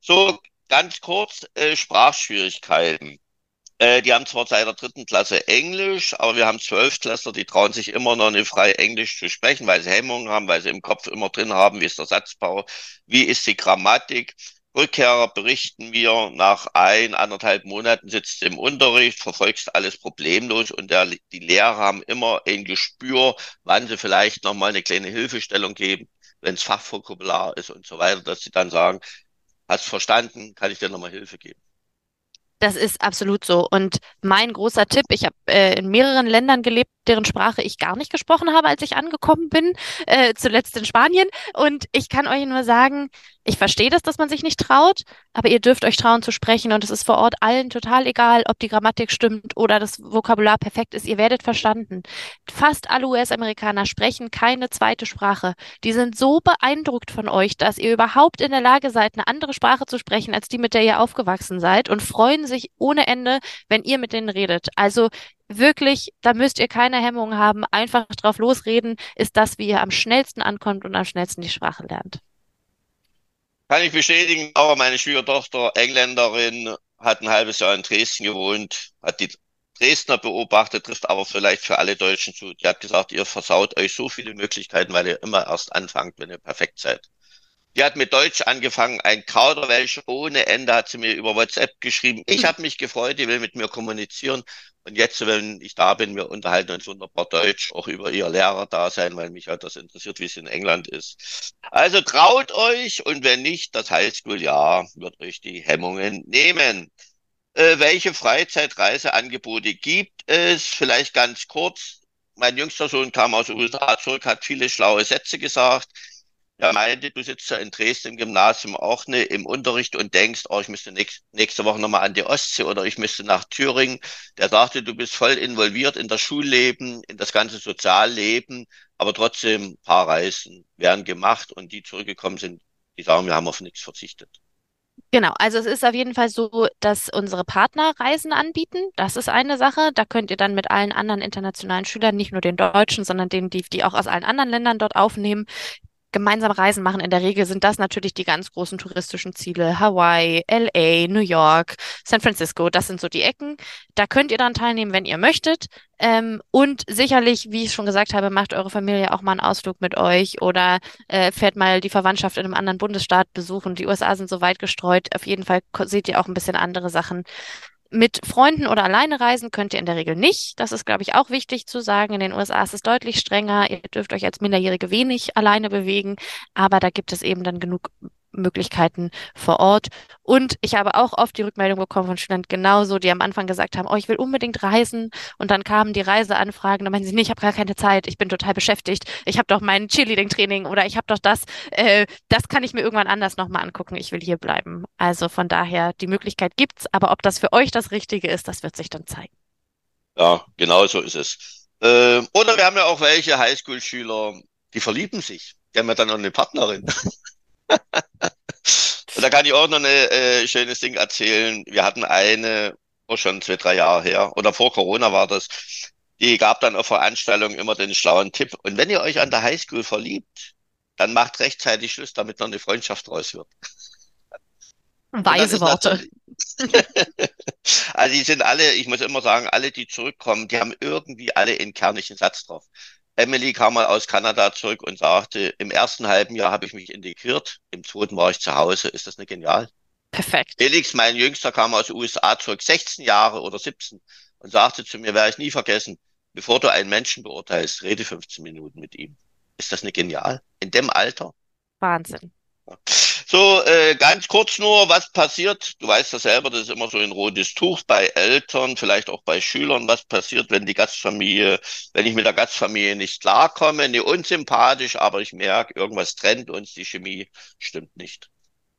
So, ganz kurz, äh, Sprachschwierigkeiten. Äh, die haben zwar seit der dritten Klasse Englisch, aber wir haben Zwölftklässler, die trauen sich immer noch nicht frei Englisch zu sprechen, weil sie Hemmungen haben, weil sie im Kopf immer drin haben, wie ist der Satzbau, wie ist die Grammatik. Rückkehrer berichten wir, nach ein, anderthalb Monaten sitzt im Unterricht, verfolgst alles problemlos und der, die Lehrer haben immer ein Gespür, wann sie vielleicht nochmal eine kleine Hilfestellung geben, wenn es Fachvokabular ist und so weiter, dass sie dann sagen, Hast verstanden? Kann ich dir nochmal Hilfe geben? Das ist absolut so. Und mein großer Tipp, ich habe äh, in mehreren Ländern gelebt, deren Sprache ich gar nicht gesprochen habe, als ich angekommen bin, äh, zuletzt in Spanien. Und ich kann euch nur sagen, ich verstehe das, dass man sich nicht traut, aber ihr dürft euch trauen zu sprechen und es ist vor Ort allen total egal, ob die Grammatik stimmt oder das Vokabular perfekt ist. Ihr werdet verstanden. Fast alle US-Amerikaner sprechen keine zweite Sprache. Die sind so beeindruckt von euch, dass ihr überhaupt in der Lage seid, eine andere Sprache zu sprechen, als die, mit der ihr aufgewachsen seid und freuen sich ohne Ende, wenn ihr mit denen redet. Also wirklich, da müsst ihr keine Hemmungen haben, einfach drauf losreden, ist das, wie ihr am schnellsten ankommt und am schnellsten die Sprache lernt. Kann ich bestätigen, aber meine Schwiegertochter, Engländerin, hat ein halbes Jahr in Dresden gewohnt, hat die Dresdner beobachtet, trifft aber vielleicht für alle Deutschen zu. Die hat gesagt, ihr versaut euch so viele Möglichkeiten, weil ihr immer erst anfangt, wenn ihr perfekt seid. Die hat mit Deutsch angefangen, ein Kauderwelsch ohne Ende hat sie mir über WhatsApp geschrieben. Ich habe mich gefreut, die will mit mir kommunizieren. Und jetzt, wenn ich da bin, wir unterhalten uns wunderbar Deutsch, auch über ihr Lehrer da sein, weil mich halt das interessiert, wie es in England ist. Also traut euch und wenn nicht, das Highschool-Jahr wird euch die Hemmungen nehmen. Äh, welche Freizeitreiseangebote gibt es? Vielleicht ganz kurz. Mein jüngster Sohn kam aus den USA zurück, hat viele schlaue Sätze gesagt. Er meinte, du sitzt ja in Dresden im Gymnasium auch ne, im Unterricht und denkst, oh, ich müsste nächst, nächste Woche nochmal an die Ostsee oder ich müsste nach Thüringen. Der sagte, du bist voll involviert in das Schulleben, in das ganze Sozialleben, aber trotzdem ein paar Reisen werden gemacht und die zurückgekommen sind, die sagen, wir haben auf nichts verzichtet. Genau, also es ist auf jeden Fall so, dass unsere Partner Reisen anbieten. Das ist eine Sache. Da könnt ihr dann mit allen anderen internationalen Schülern, nicht nur den Deutschen, sondern denen, die, die auch aus allen anderen Ländern dort aufnehmen, gemeinsam Reisen machen. In der Regel sind das natürlich die ganz großen touristischen Ziele. Hawaii, LA, New York, San Francisco, das sind so die Ecken. Da könnt ihr dann teilnehmen, wenn ihr möchtet. Ähm, und sicherlich, wie ich schon gesagt habe, macht eure Familie auch mal einen Ausflug mit euch oder äh, fährt mal die Verwandtschaft in einem anderen Bundesstaat besuchen. Die USA sind so weit gestreut. Auf jeden Fall seht ihr auch ein bisschen andere Sachen. Mit Freunden oder alleine reisen könnt ihr in der Regel nicht. Das ist, glaube ich, auch wichtig zu sagen. In den USA ist es deutlich strenger. Ihr dürft euch als Minderjährige wenig alleine bewegen, aber da gibt es eben dann genug Möglichkeiten vor Ort. Und ich habe auch oft die Rückmeldung bekommen von Studenten genauso, die am Anfang gesagt haben, oh, ich will unbedingt reisen. Und dann kamen die Reiseanfragen, da meinen sie, nee, ich habe gar keine Zeit, ich bin total beschäftigt, ich habe doch mein Cheerleading-Training oder ich habe doch das, äh, das kann ich mir irgendwann anders nochmal angucken, ich will hier bleiben. Also von daher, die Möglichkeit gibt's, aber ob das für euch das Richtige ist, das wird sich dann zeigen. Ja, genau so ist es. Äh, oder wir haben ja auch welche Highschool-Schüler, die verlieben sich. Die haben ja dann noch eine Partnerin. Und da kann ich auch noch ein äh, schönes Ding erzählen. Wir hatten eine, oh, schon zwei, drei Jahre her, oder vor Corona war das, die gab dann auf Veranstaltungen immer den schlauen Tipp. Und wenn ihr euch an der Highschool verliebt, dann macht rechtzeitig Schluss, damit noch eine Freundschaft draus wird. Weise Worte. also die sind alle, ich muss immer sagen, alle, die zurückkommen, die haben irgendwie alle einen kernischen Satz drauf. Emily kam mal aus Kanada zurück und sagte, im ersten halben Jahr habe ich mich integriert, im zweiten war ich zu Hause. Ist das nicht genial? Perfekt. Felix, mein Jüngster, kam aus den USA zurück, 16 Jahre oder 17 und sagte zu mir, werde ich nie vergessen, bevor du einen Menschen beurteilst, rede 15 Minuten mit ihm. Ist das nicht genial? In dem Alter? Wahnsinn. So, äh, ganz kurz nur, was passiert? Du weißt ja selber, das ist immer so ein rotes Tuch bei Eltern, vielleicht auch bei Schülern. Was passiert, wenn die Gastfamilie, wenn ich mit der Gastfamilie nicht klarkomme, nicht unsympathisch, aber ich merke, irgendwas trennt uns, die Chemie stimmt nicht.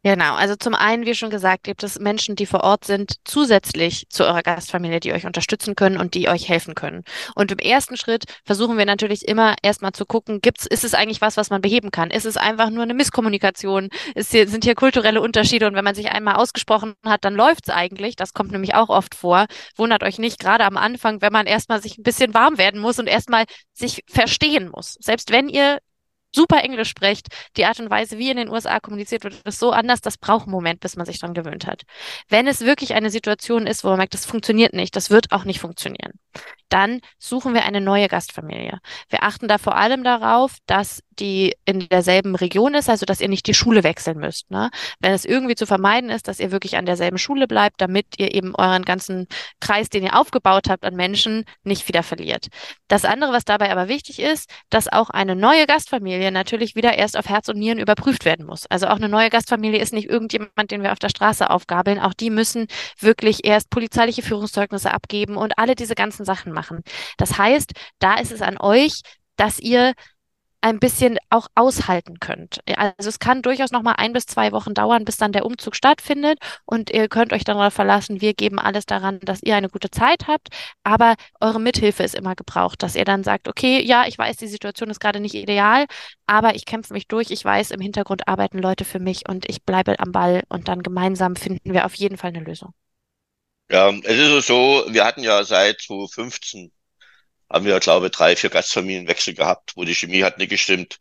Genau, also zum einen, wie schon gesagt, gibt es Menschen, die vor Ort sind, zusätzlich zu eurer Gastfamilie, die euch unterstützen können und die euch helfen können. Und im ersten Schritt versuchen wir natürlich immer erstmal zu gucken, gibt's, ist es eigentlich was, was man beheben kann? Ist es einfach nur eine Misskommunikation? Ist hier, sind hier kulturelle Unterschiede? Und wenn man sich einmal ausgesprochen hat, dann läuft's eigentlich. Das kommt nämlich auch oft vor. Wundert euch nicht, gerade am Anfang, wenn man erstmal sich ein bisschen warm werden muss und erstmal sich verstehen muss. Selbst wenn ihr super Englisch spricht, die Art und Weise, wie in den USA kommuniziert wird, ist so anders, das braucht einen Moment, bis man sich dran gewöhnt hat. Wenn es wirklich eine Situation ist, wo man merkt, das funktioniert nicht, das wird auch nicht funktionieren, dann suchen wir eine neue Gastfamilie. Wir achten da vor allem darauf, dass die in derselben Region ist, also dass ihr nicht die Schule wechseln müsst. Ne? Wenn es irgendwie zu vermeiden ist, dass ihr wirklich an derselben Schule bleibt, damit ihr eben euren ganzen Kreis, den ihr aufgebaut habt an Menschen, nicht wieder verliert. Das andere, was dabei aber wichtig ist, dass auch eine neue Gastfamilie natürlich wieder erst auf Herz und Nieren überprüft werden muss. Also auch eine neue Gastfamilie ist nicht irgendjemand, den wir auf der Straße aufgabeln. Auch die müssen wirklich erst polizeiliche Führungszeugnisse abgeben und alle diese ganzen Sachen machen. Das heißt, da ist es an euch, dass ihr ein bisschen auch aushalten könnt. Also es kann durchaus noch mal ein bis zwei Wochen dauern, bis dann der Umzug stattfindet und ihr könnt euch darauf verlassen, wir geben alles daran, dass ihr eine gute Zeit habt, aber eure Mithilfe ist immer gebraucht, dass ihr dann sagt, okay, ja, ich weiß, die Situation ist gerade nicht ideal, aber ich kämpfe mich durch, ich weiß, im Hintergrund arbeiten Leute für mich und ich bleibe am Ball und dann gemeinsam finden wir auf jeden Fall eine Lösung. Ja, es ist so, wir hatten ja seit 2015 haben wir, glaube ich, drei, vier Gastfamilienwechsel gehabt, wo die Chemie hat nicht gestimmt.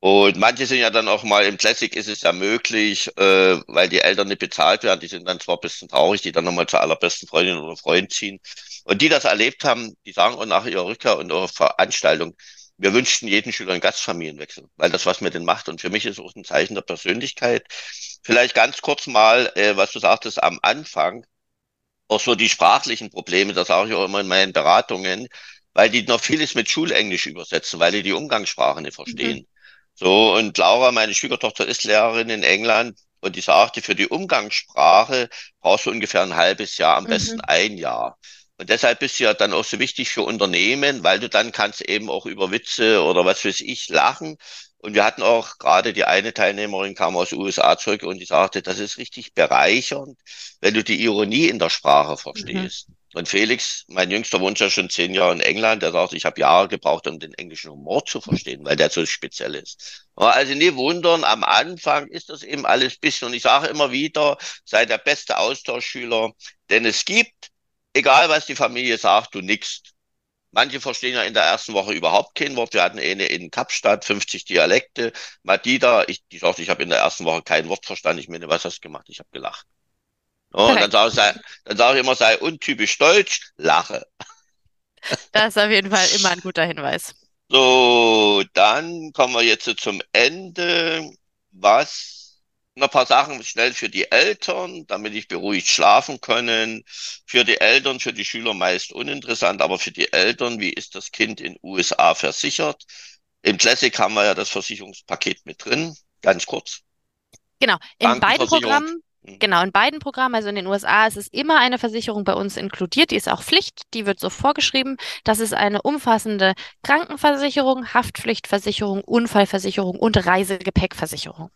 Und manche sind ja dann auch mal im Classic ist es ja möglich, äh, weil die Eltern nicht bezahlt werden. Die sind dann zwar ein bisschen traurig, die dann nochmal zur allerbesten Freundin oder Freund ziehen. Und die das erlebt haben, die sagen auch nach ihrer Rückkehr und ihrer Veranstaltung, wir wünschten jeden Schüler einen Gastfamilienwechsel, weil das was mit denen macht. Und für mich ist auch ein Zeichen der Persönlichkeit. Vielleicht ganz kurz mal, äh, was du sagtest am Anfang, auch so die sprachlichen Probleme, das sage ich auch immer in meinen Beratungen weil die noch vieles mit Schulenglisch übersetzen, weil die die Umgangssprache nicht verstehen. Mhm. So, und Laura, meine Schwiegertochter, ist Lehrerin in England und die sagte, für die Umgangssprache brauchst du ungefähr ein halbes Jahr, am mhm. besten ein Jahr. Und deshalb ist ja dann auch so wichtig für Unternehmen, weil du dann kannst eben auch über Witze oder was weiß ich lachen. Und wir hatten auch gerade die eine Teilnehmerin kam aus den USA zurück und die sagte, das ist richtig bereichernd, wenn du die Ironie in der Sprache verstehst. Mhm. Und Felix, mein Jüngster, wohnt ja schon zehn Jahre in England. Der sagt, ich habe Jahre gebraucht, um den englischen Humor zu verstehen, weil der so speziell ist. Also nie wundern, am Anfang ist das eben alles bisschen. Und ich sage immer wieder, sei der beste Austauschschüler, denn es gibt, egal was die Familie sagt, du nickst. Manche verstehen ja in der ersten Woche überhaupt kein Wort. Wir hatten eine in Kapstadt, 50 Dialekte. Madida, ich, die sagte, ich habe in der ersten Woche kein Wort verstanden. Ich meine, was hast du gemacht? Ich habe gelacht. Und dann sage ich, sage ich immer, sei untypisch deutsch, lache. Das ist auf jeden Fall immer ein guter Hinweis. So, dann kommen wir jetzt zum Ende. Was noch ein paar Sachen schnell für die Eltern, damit ich beruhigt schlafen können. Für die Eltern, für die Schüler meist uninteressant, aber für die Eltern, wie ist das Kind in USA versichert? Im Classic haben wir ja das Versicherungspaket mit drin, ganz kurz. Genau, in beiden Programmen. Genau, in beiden Programmen, also in den USA, ist es immer eine Versicherung bei uns inkludiert. Die ist auch Pflicht, die wird so vorgeschrieben. Das ist eine umfassende Krankenversicherung, Haftpflichtversicherung, Unfallversicherung und Reisegepäckversicherung.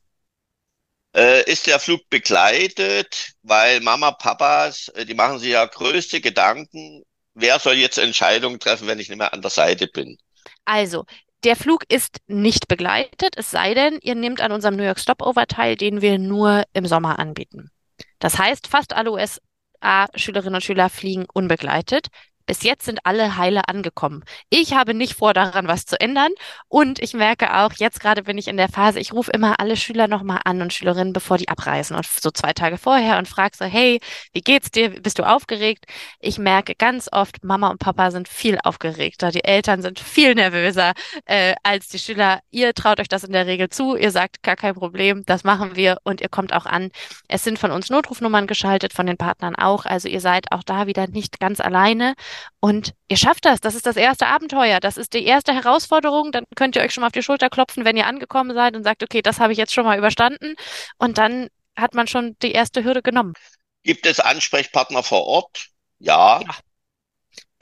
Äh, ist der Flug begleitet, weil Mama, Papas, äh, die machen sich ja größte Gedanken, wer soll jetzt Entscheidungen treffen, wenn ich nicht mehr an der Seite bin? Also, der Flug ist nicht begleitet, es sei denn, ihr nehmt an unserem New York Stopover teil, den wir nur im Sommer anbieten. Das heißt, fast alle USA-Schülerinnen und Schüler fliegen unbegleitet. Bis jetzt sind alle heile angekommen. Ich habe nicht vor, daran was zu ändern. Und ich merke auch, jetzt gerade bin ich in der Phase, ich rufe immer alle Schüler nochmal an und Schülerinnen, bevor die abreisen. Und so zwei Tage vorher und frage so, hey, wie geht's dir? Bist du aufgeregt? Ich merke ganz oft, Mama und Papa sind viel aufgeregter. Die Eltern sind viel nervöser äh, als die Schüler. Ihr traut euch das in der Regel zu. Ihr sagt, gar kein Problem, das machen wir. Und ihr kommt auch an. Es sind von uns Notrufnummern geschaltet, von den Partnern auch. Also ihr seid auch da wieder nicht ganz alleine. Und ihr schafft das. Das ist das erste Abenteuer. Das ist die erste Herausforderung. Dann könnt ihr euch schon mal auf die Schulter klopfen, wenn ihr angekommen seid und sagt, okay, das habe ich jetzt schon mal überstanden. Und dann hat man schon die erste Hürde genommen. Gibt es Ansprechpartner vor Ort? Ja. ja.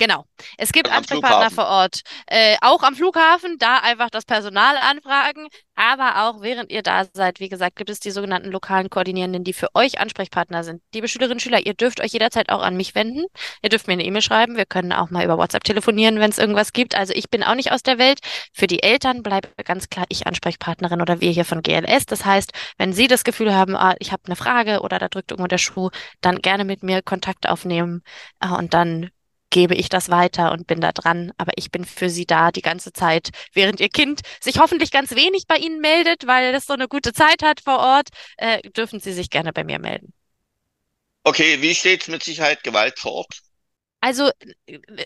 Genau. Es gibt Ansprechpartner vor Ort. Äh, auch am Flughafen, da einfach das Personal anfragen. Aber auch während ihr da seid, wie gesagt, gibt es die sogenannten lokalen Koordinierenden, die für euch Ansprechpartner sind. Liebe Schülerinnen und Schüler, ihr dürft euch jederzeit auch an mich wenden. Ihr dürft mir eine E-Mail schreiben. Wir können auch mal über WhatsApp telefonieren, wenn es irgendwas gibt. Also ich bin auch nicht aus der Welt. Für die Eltern bleibt ganz klar ich Ansprechpartnerin oder wir hier von GLS. Das heißt, wenn Sie das Gefühl haben, ah, ich habe eine Frage oder da drückt irgendwo der Schuh, dann gerne mit mir Kontakt aufnehmen ah, und dann gebe ich das weiter und bin da dran. Aber ich bin für Sie da die ganze Zeit, während Ihr Kind sich hoffentlich ganz wenig bei Ihnen meldet, weil es so eine gute Zeit hat vor Ort, äh, dürfen Sie sich gerne bei mir melden. Okay, wie steht es mit Sicherheit Gewalt vor Ort? Also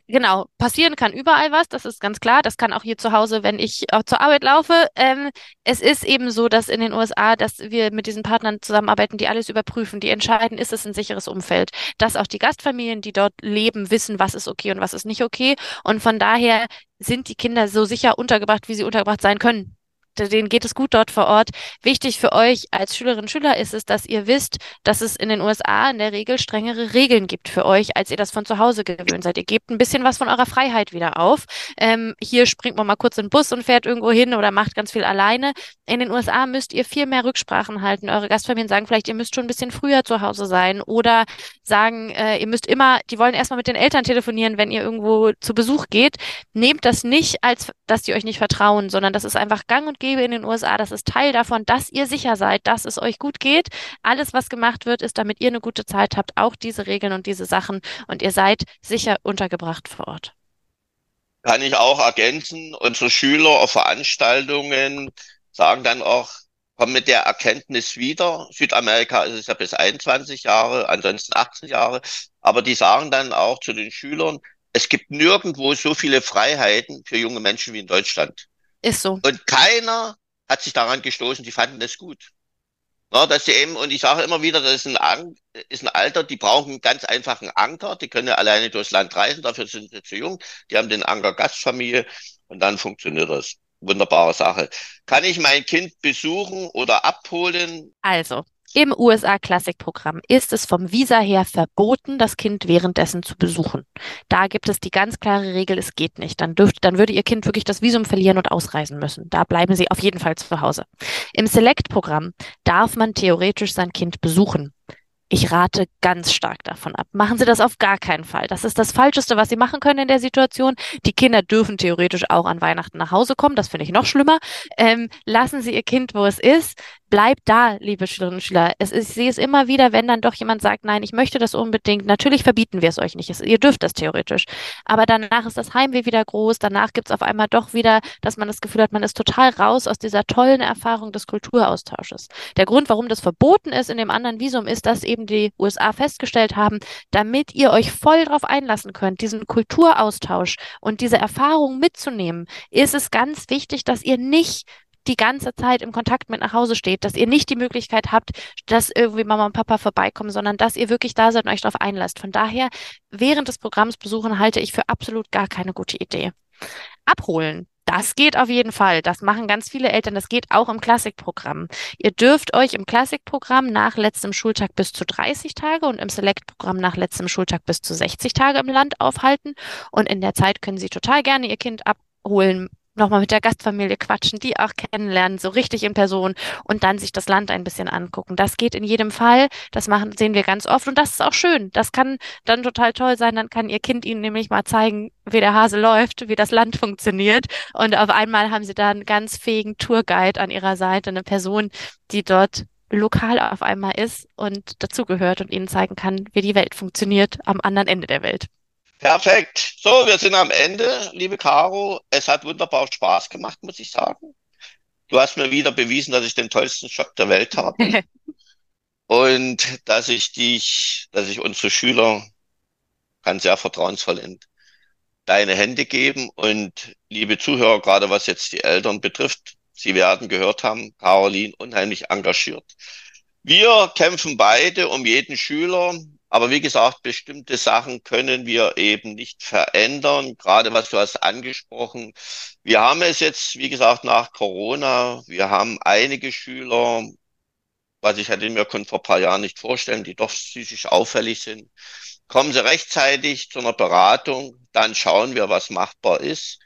genau, passieren kann überall was, das ist ganz klar. Das kann auch hier zu Hause, wenn ich auch zur Arbeit laufe. Ähm, es ist eben so, dass in den USA, dass wir mit diesen Partnern zusammenarbeiten, die alles überprüfen, die entscheiden, ist es ein sicheres Umfeld. Dass auch die Gastfamilien, die dort leben, wissen, was ist okay und was ist nicht okay. Und von daher sind die Kinder so sicher untergebracht, wie sie untergebracht sein können denen geht es gut dort vor Ort. Wichtig für euch als Schülerinnen und Schüler ist es, dass ihr wisst, dass es in den USA in der Regel strengere Regeln gibt für euch, als ihr das von zu Hause gewöhnt seid. Ihr gebt ein bisschen was von eurer Freiheit wieder auf. Ähm, hier springt man mal kurz in den Bus und fährt irgendwo hin oder macht ganz viel alleine. In den USA müsst ihr viel mehr Rücksprachen halten. Eure Gastfamilien sagen vielleicht, ihr müsst schon ein bisschen früher zu Hause sein oder sagen, äh, ihr müsst immer, die wollen erstmal mit den Eltern telefonieren, wenn ihr irgendwo zu Besuch geht. Nehmt das nicht als, dass die euch nicht vertrauen, sondern das ist einfach gang und gäbe in den USA. Das ist Teil davon, dass ihr sicher seid, dass es euch gut geht. Alles, was gemacht wird, ist, damit ihr eine gute Zeit habt, auch diese Regeln und diese Sachen und ihr seid sicher untergebracht vor Ort. Kann ich auch ergänzen, unsere Schüler auf Veranstaltungen sagen dann auch, kommen mit der Erkenntnis wieder. Südamerika ist es ja bis 21 Jahre, ansonsten 18 Jahre. Aber die sagen dann auch zu den Schülern, es gibt nirgendwo so viele Freiheiten für junge Menschen wie in Deutschland. Ist so. Und keiner hat sich daran gestoßen, die fanden das gut. Ja, dass sie eben, und ich sage immer wieder, das ist ein, ist ein Alter, die brauchen einen ganz einfachen Anker, die können ja alleine durchs Land reisen, dafür sind sie zu jung, die haben den Anker Gastfamilie und dann funktioniert das. Wunderbare Sache. Kann ich mein Kind besuchen oder abholen? Also, im USA Classic Programm ist es vom Visa her verboten, das Kind währenddessen zu besuchen. Da gibt es die ganz klare Regel, es geht nicht. Dann dürfte, dann würde Ihr Kind wirklich das Visum verlieren und ausreisen müssen. Da bleiben Sie auf jeden Fall zu Hause. Im Select Programm darf man theoretisch sein Kind besuchen. Ich rate ganz stark davon ab. Machen Sie das auf gar keinen Fall. Das ist das Falscheste, was Sie machen können in der Situation. Die Kinder dürfen theoretisch auch an Weihnachten nach Hause kommen. Das finde ich noch schlimmer. Ähm, lassen Sie Ihr Kind, wo es ist. Bleibt da, liebe Schülerinnen und Schüler. Es ist, ich sehe es immer wieder, wenn dann doch jemand sagt, nein, ich möchte das unbedingt. Natürlich verbieten wir es euch nicht. Es, ihr dürft das theoretisch. Aber danach ist das Heimweh wieder groß. Danach gibt es auf einmal doch wieder, dass man das Gefühl hat, man ist total raus aus dieser tollen Erfahrung des Kulturaustausches. Der Grund, warum das verboten ist in dem anderen Visum, ist, dass eben die USA festgestellt haben, damit ihr euch voll darauf einlassen könnt, diesen Kulturaustausch und diese Erfahrung mitzunehmen, ist es ganz wichtig, dass ihr nicht die ganze Zeit im Kontakt mit nach Hause steht, dass ihr nicht die Möglichkeit habt, dass irgendwie Mama und Papa vorbeikommen, sondern dass ihr wirklich da seid und euch darauf einlasst. Von daher, während des Programms besuchen, halte ich für absolut gar keine gute Idee. Abholen. Das geht auf jeden Fall. Das machen ganz viele Eltern. Das geht auch im Klassikprogramm. Ihr dürft euch im Klassikprogramm nach letztem Schultag bis zu 30 Tage und im Select-Programm nach letztem Schultag bis zu 60 Tage im Land aufhalten. Und in der Zeit können Sie total gerne Ihr Kind abholen, nochmal mit der Gastfamilie quatschen, die auch kennenlernen, so richtig in Person und dann sich das Land ein bisschen angucken. Das geht in jedem Fall. Das machen, sehen wir ganz oft und das ist auch schön. Das kann dann total toll sein. Dann kann Ihr Kind Ihnen nämlich mal zeigen, wie der Hase läuft, wie das Land funktioniert. Und auf einmal haben Sie da einen ganz fähigen Tourguide an Ihrer Seite, eine Person, die dort lokal auf einmal ist und dazugehört und Ihnen zeigen kann, wie die Welt funktioniert am anderen Ende der Welt. Perfekt. So, wir sind am Ende, liebe Caro. Es hat wunderbar Spaß gemacht, muss ich sagen. Du hast mir wieder bewiesen, dass ich den tollsten Job der Welt habe. und dass ich dich, dass ich unsere Schüler kann sehr vertrauensvoll in deine Hände geben. Und liebe Zuhörer, gerade was jetzt die Eltern betrifft, Sie werden gehört haben, Caroline unheimlich engagiert. Wir kämpfen beide um jeden Schüler, aber wie gesagt, bestimmte Sachen können wir eben nicht verändern. Gerade was du hast angesprochen. Wir haben es jetzt, wie gesagt, nach Corona. Wir haben einige Schüler, was ich hätte mir vor ein paar Jahren nicht vorstellen, die doch psychisch auffällig sind. Kommen Sie rechtzeitig zu einer Beratung, dann schauen wir, was machbar ist,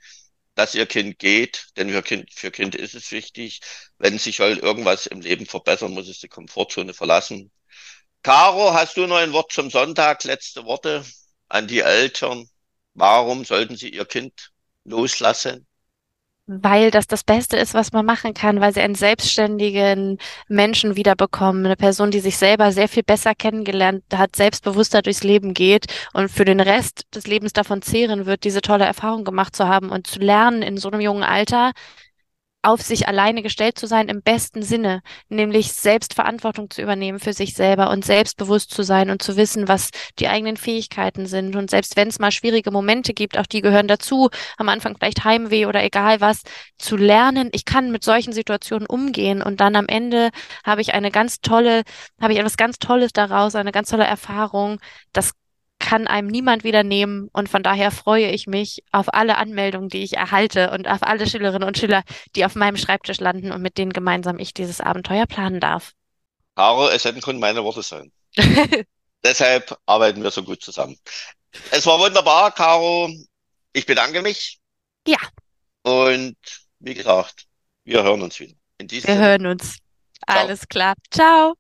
dass Ihr Kind geht, denn für Kind, für Kind ist es wichtig. Wenn sich soll irgendwas im Leben verbessern, muss es die Komfortzone verlassen. Caro, hast du noch ein Wort zum Sonntag? Letzte Worte an die Eltern. Warum sollten sie ihr Kind loslassen? Weil das das Beste ist, was man machen kann, weil sie einen selbstständigen Menschen wiederbekommen, eine Person, die sich selber sehr viel besser kennengelernt hat, selbstbewusster durchs Leben geht und für den Rest des Lebens davon zehren wird, diese tolle Erfahrung gemacht zu haben und zu lernen in so einem jungen Alter, auf sich alleine gestellt zu sein im besten Sinne, nämlich Selbstverantwortung zu übernehmen für sich selber und selbstbewusst zu sein und zu wissen, was die eigenen Fähigkeiten sind. Und selbst wenn es mal schwierige Momente gibt, auch die gehören dazu, am Anfang vielleicht Heimweh oder egal was, zu lernen, ich kann mit solchen Situationen umgehen und dann am Ende habe ich eine ganz tolle, habe ich etwas ganz Tolles daraus, eine ganz tolle Erfahrung. Das kann einem niemand wieder nehmen. Und von daher freue ich mich auf alle Anmeldungen, die ich erhalte und auf alle Schülerinnen und Schüler, die auf meinem Schreibtisch landen und mit denen gemeinsam ich dieses Abenteuer planen darf. Caro, es hätten können meine Worte sein. Deshalb arbeiten wir so gut zusammen. Es war wunderbar, Caro. Ich bedanke mich. Ja. Und wie gesagt, wir hören uns wieder. wir hören uns. Ciao. Alles klar. Ciao.